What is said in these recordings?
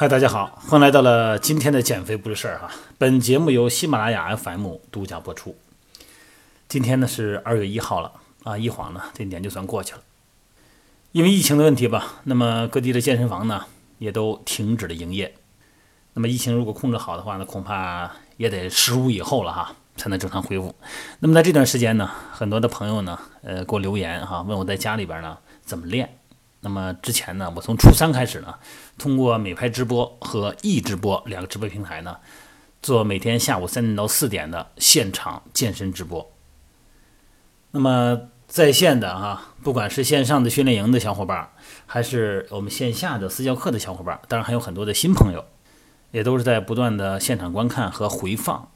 嗨，大家好，欢迎来到了今天的减肥不是事儿哈。本节目由喜马拉雅 FM 独家播出。今天呢是二月一号了啊，一晃呢这年就算过去了。因为疫情的问题吧，那么各地的健身房呢也都停止了营业。那么疫情如果控制好的话呢，恐怕也得十五以后了哈，才能正常恢复。那么在这段时间呢，很多的朋友呢，呃，给我留言哈，问我在家里边呢怎么练。那么之前呢，我从初三开始呢，通过美拍直播和易直播两个直播平台呢，做每天下午三点到四点的现场健身直播。那么在线的哈，不管是线上的训练营的小伙伴，还是我们线下的私教课的小伙伴，当然还有很多的新朋友，也都是在不断的现场观看和回放。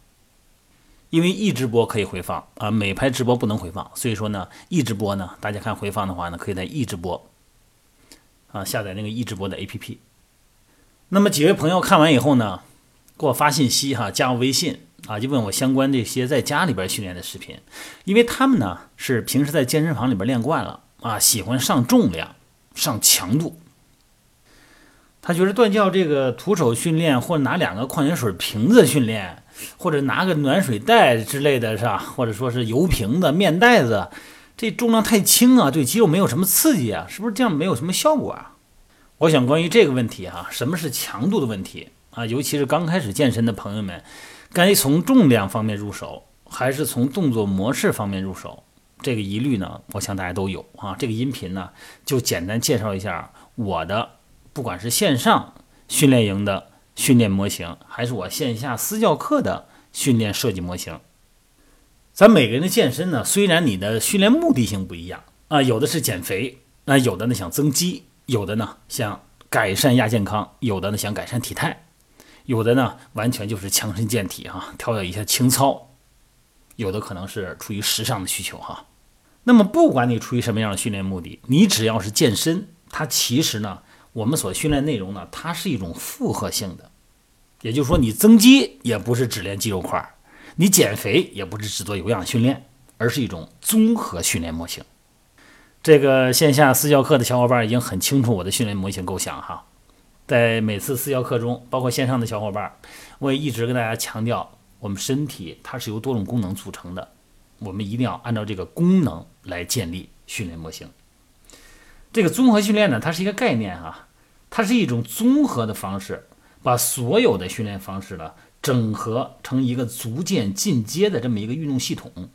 因为易直播可以回放啊，美拍直播不能回放，所以说呢，易直播呢，大家看回放的话呢，可以在易直播。啊，下载那个易直播的 APP。那么几位朋友看完以后呢，给我发信息哈，加我微信啊，就问我相关这些在家里边训练的视频，因为他们呢是平时在健身房里边练惯了啊，喜欢上重量、上强度。他觉得断教这个徒手训练，或者拿两个矿泉水瓶子训练，或者拿个暖水袋之类的是吧？或者说是油瓶子、面袋子。这重量太轻啊，对肌肉没有什么刺激啊，是不是这样没有什么效果啊？我想关于这个问题哈，什么是强度的问题啊？尤其是刚开始健身的朋友们，该从重量方面入手，还是从动作模式方面入手？这个疑虑呢，我想大家都有啊。这个音频呢，就简单介绍一下我的，不管是线上训练营的训练模型，还是我线下私教课的训练设计模型。咱每个人的健身呢，虽然你的训练目的性不一样啊，有的是减肥，那有的呢想增肌，有的呢想改善亚健康，有的呢想改善体态，有的呢完全就是强身健体哈，调养一下情操，有的可能是出于时尚的需求哈。那么不管你出于什么样的训练目的，你只要是健身，它其实呢，我们所训练内容呢，它是一种复合性的，也就是说你增肌也不是只练肌肉块儿。你减肥也不是只做有氧训练，而是一种综合训练模型。这个线下私教课的小伙伴已经很清楚我的训练模型构想哈。在每次私教课中，包括线上的小伙伴，我也一直跟大家强调，我们身体它是由多种功能组成的，我们一定要按照这个功能来建立训练模型。这个综合训练呢，它是一个概念哈，它是一种综合的方式，把所有的训练方式呢。整合成一个逐渐进阶的这么一个运动系统。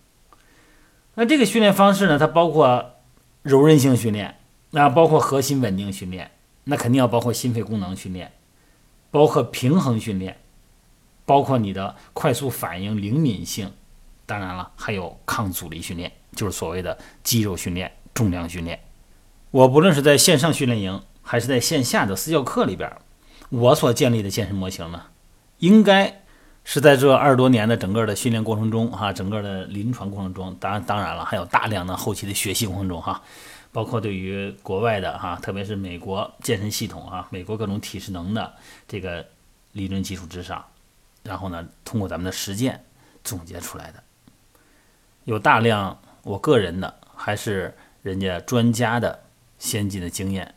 那这个训练方式呢，它包括柔韧性训练，那包括核心稳定训练，那肯定要包括心肺功能训练，包括平衡训练，包括你的快速反应灵敏性，当然了，还有抗阻力训练，就是所谓的肌肉训练、重量训练。我不论是在线上训练营，还是在线下的私教课里边，我所建立的健身模型呢？应该是在这二十多年的整个的训练过程中，哈，整个的临床过程中，当然当然了，还有大量的后期的学习过程中，哈，包括对于国外的哈，特别是美国健身系统啊，美国各种体适能的这个理论基础之上，然后呢，通过咱们的实践总结出来的，有大量我个人的，还是人家专家的先进的经验，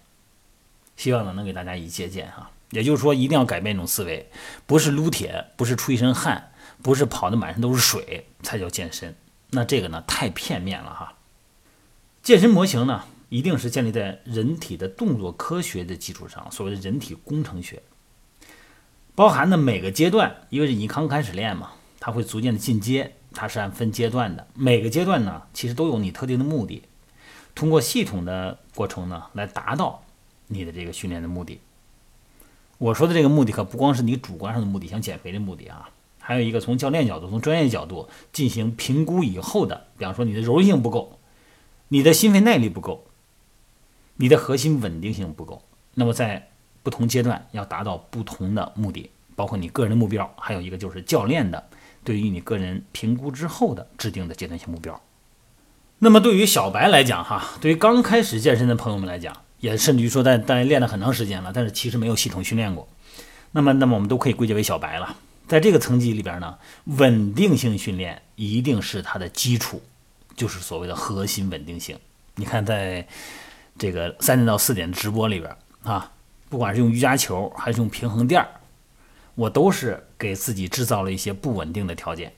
希望呢能给大家以借鉴哈。也就是说，一定要改变一种思维，不是撸铁，不是出一身汗，不是跑的满身都是水才叫健身。那这个呢，太片面了哈。健身模型呢，一定是建立在人体的动作科学的基础上，所谓的人体工程学，包含的每个阶段，因为你刚开始练嘛，它会逐渐的进阶，它是按分阶段的。每个阶段呢，其实都有你特定的目的，通过系统的过程呢，来达到你的这个训练的目的。我说的这个目的可不光是你主观上的目的，想减肥的目的啊，还有一个从教练角度、从专业角度进行评估以后的，比方说你的柔韧性不够，你的心肺耐力不够，你的核心稳定性不够，那么在不同阶段要达到不同的目的，包括你个人的目标，还有一个就是教练的对于你个人评估之后的制定的阶段性目标。那么对于小白来讲，哈，对于刚开始健身的朋友们来讲。也甚至于说，在在练了很长时间了，但是其实没有系统训练过。那么，那么我们都可以归结为小白了。在这个层级里边呢，稳定性训练一定是它的基础，就是所谓的核心稳定性。你看，在这个三点到四点直播里边啊，不管是用瑜伽球还是用平衡垫儿，我都是给自己制造了一些不稳定的条件。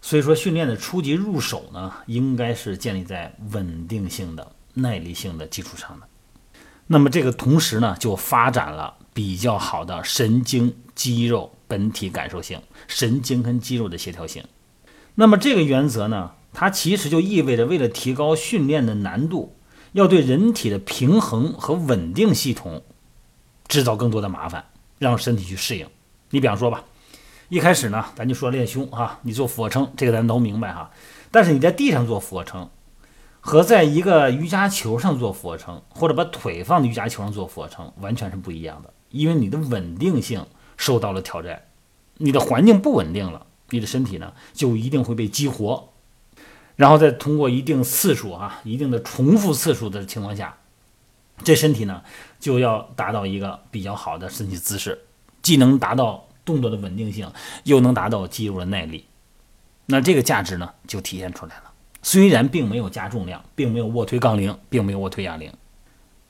所以说，训练的初级入手呢，应该是建立在稳定性的、耐力性的基础上的。那么这个同时呢，就发展了比较好的神经、肌肉本体感受性、神经跟肌肉的协调性。那么这个原则呢，它其实就意味着，为了提高训练的难度，要对人体的平衡和稳定系统制造更多的麻烦，让身体去适应。你比方说吧。一开始呢，咱就说练胸哈，你做俯卧撑，这个咱都明白哈。但是你在地上做俯卧撑，和在一个瑜伽球上做俯卧撑，或者把腿放在瑜伽球上做俯卧撑，完全是不一样的。因为你的稳定性受到了挑战，你的环境不稳定了，你的身体呢就一定会被激活，然后再通过一定次数啊，一定的重复次数的情况下，这身体呢就要达到一个比较好的身体姿势，既能达到。动作的稳定性又能达到肌肉的耐力，那这个价值呢就体现出来了。虽然并没有加重量，并没有卧推杠铃，并没有卧推哑铃，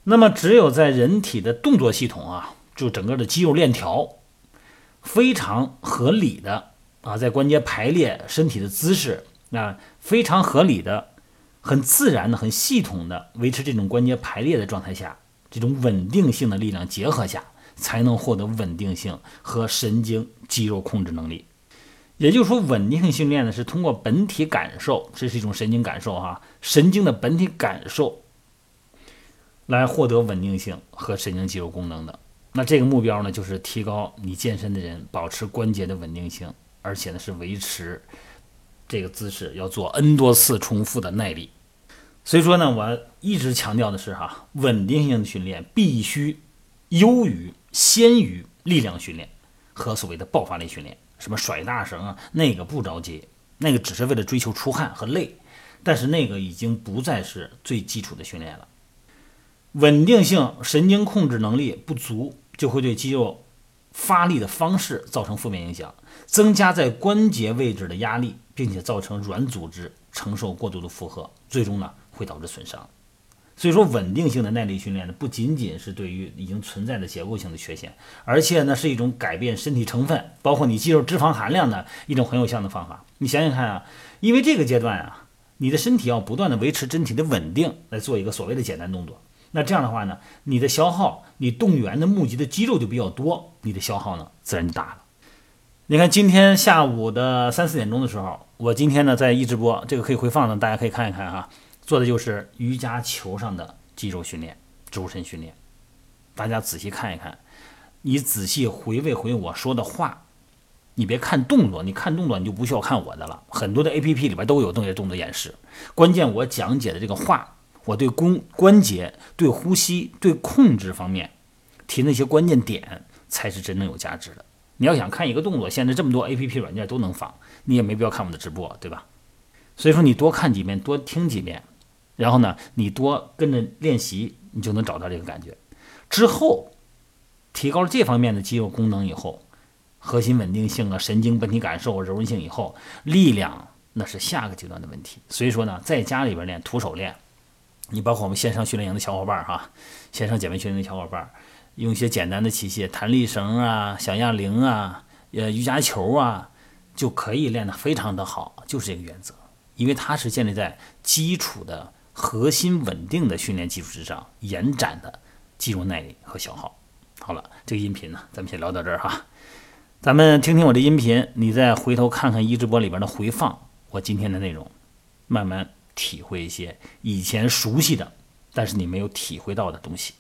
那么只有在人体的动作系统啊，就整个的肌肉链条非常合理的啊，在关节排列、身体的姿势啊非常合理的、很自然的、很系统的维持这种关节排列的状态下，这种稳定性的力量结合下。才能获得稳定性和神经肌肉控制能力。也就是说，稳定性训练呢是通过本体感受，这是一种神经感受哈，神经的本体感受来获得稳定性和神经肌肉功能的。那这个目标呢，就是提高你健身的人保持关节的稳定性，而且呢是维持这个姿势要做 n 多次重复的耐力。所以说呢，我一直强调的是哈，稳定性的训练必须优于。先于力量训练和所谓的爆发力训练，什么甩大绳啊，那个不着急，那个只是为了追求出汗和累，但是那个已经不再是最基础的训练了。稳定性神经控制能力不足，就会对肌肉发力的方式造成负面影响，增加在关节位置的压力，并且造成软组织承受过度的负荷，最终呢会导致损伤。所以说，稳定性的耐力训练呢，不仅仅是对于已经存在的结构性的缺陷，而且呢，是一种改变身体成分，包括你肌肉脂肪含量的一种很有效的方法。你想想看啊，因为这个阶段啊，你的身体要不断的维持身体的稳定，来做一个所谓的简单动作。那这样的话呢，你的消耗，你动员的募集的肌肉就比较多，你的消耗呢，自然就大了。你看今天下午的三四点钟的时候，我今天呢在一直播，这个可以回放的，大家可以看一看哈。做的就是瑜伽球上的肌肉训练、周身训练。大家仔细看一看，你仔细回味回我说的话，你别看动作，你看动作你就不需要看我的了。很多的 A P P 里边都有动作动作演示。关键我讲解的这个话，我对关关节、对呼吸、对控制方面提那些关键点，才是真正有价值的。你要想看一个动作，现在这么多 A P P 软件都能仿，你也没必要看我的直播，对吧？所以说你多看几遍，多听几遍。然后呢，你多跟着练习，你就能找到这个感觉。之后，提高了这方面的肌肉功能以后，核心稳定性啊、神经本体感受、柔韧性以后，力量那是下个阶段的问题。所以说呢，在家里边练，徒手练。你包括我们线上训练营的小伙伴哈，线上减肥训练的小伙伴，用一些简单的器械，弹力绳啊、小哑铃啊、呃瑜伽球啊，就可以练得非常的好。就是这个原则，因为它是建立在基础的。核心稳定的训练基础之上，延展的肌肉耐力和消耗。好了，这个音频呢，咱们先聊到这儿哈。咱们听听我的音频，你再回头看看一直播里边的回放，我今天的内容，慢慢体会一些以前熟悉的，但是你没有体会到的东西。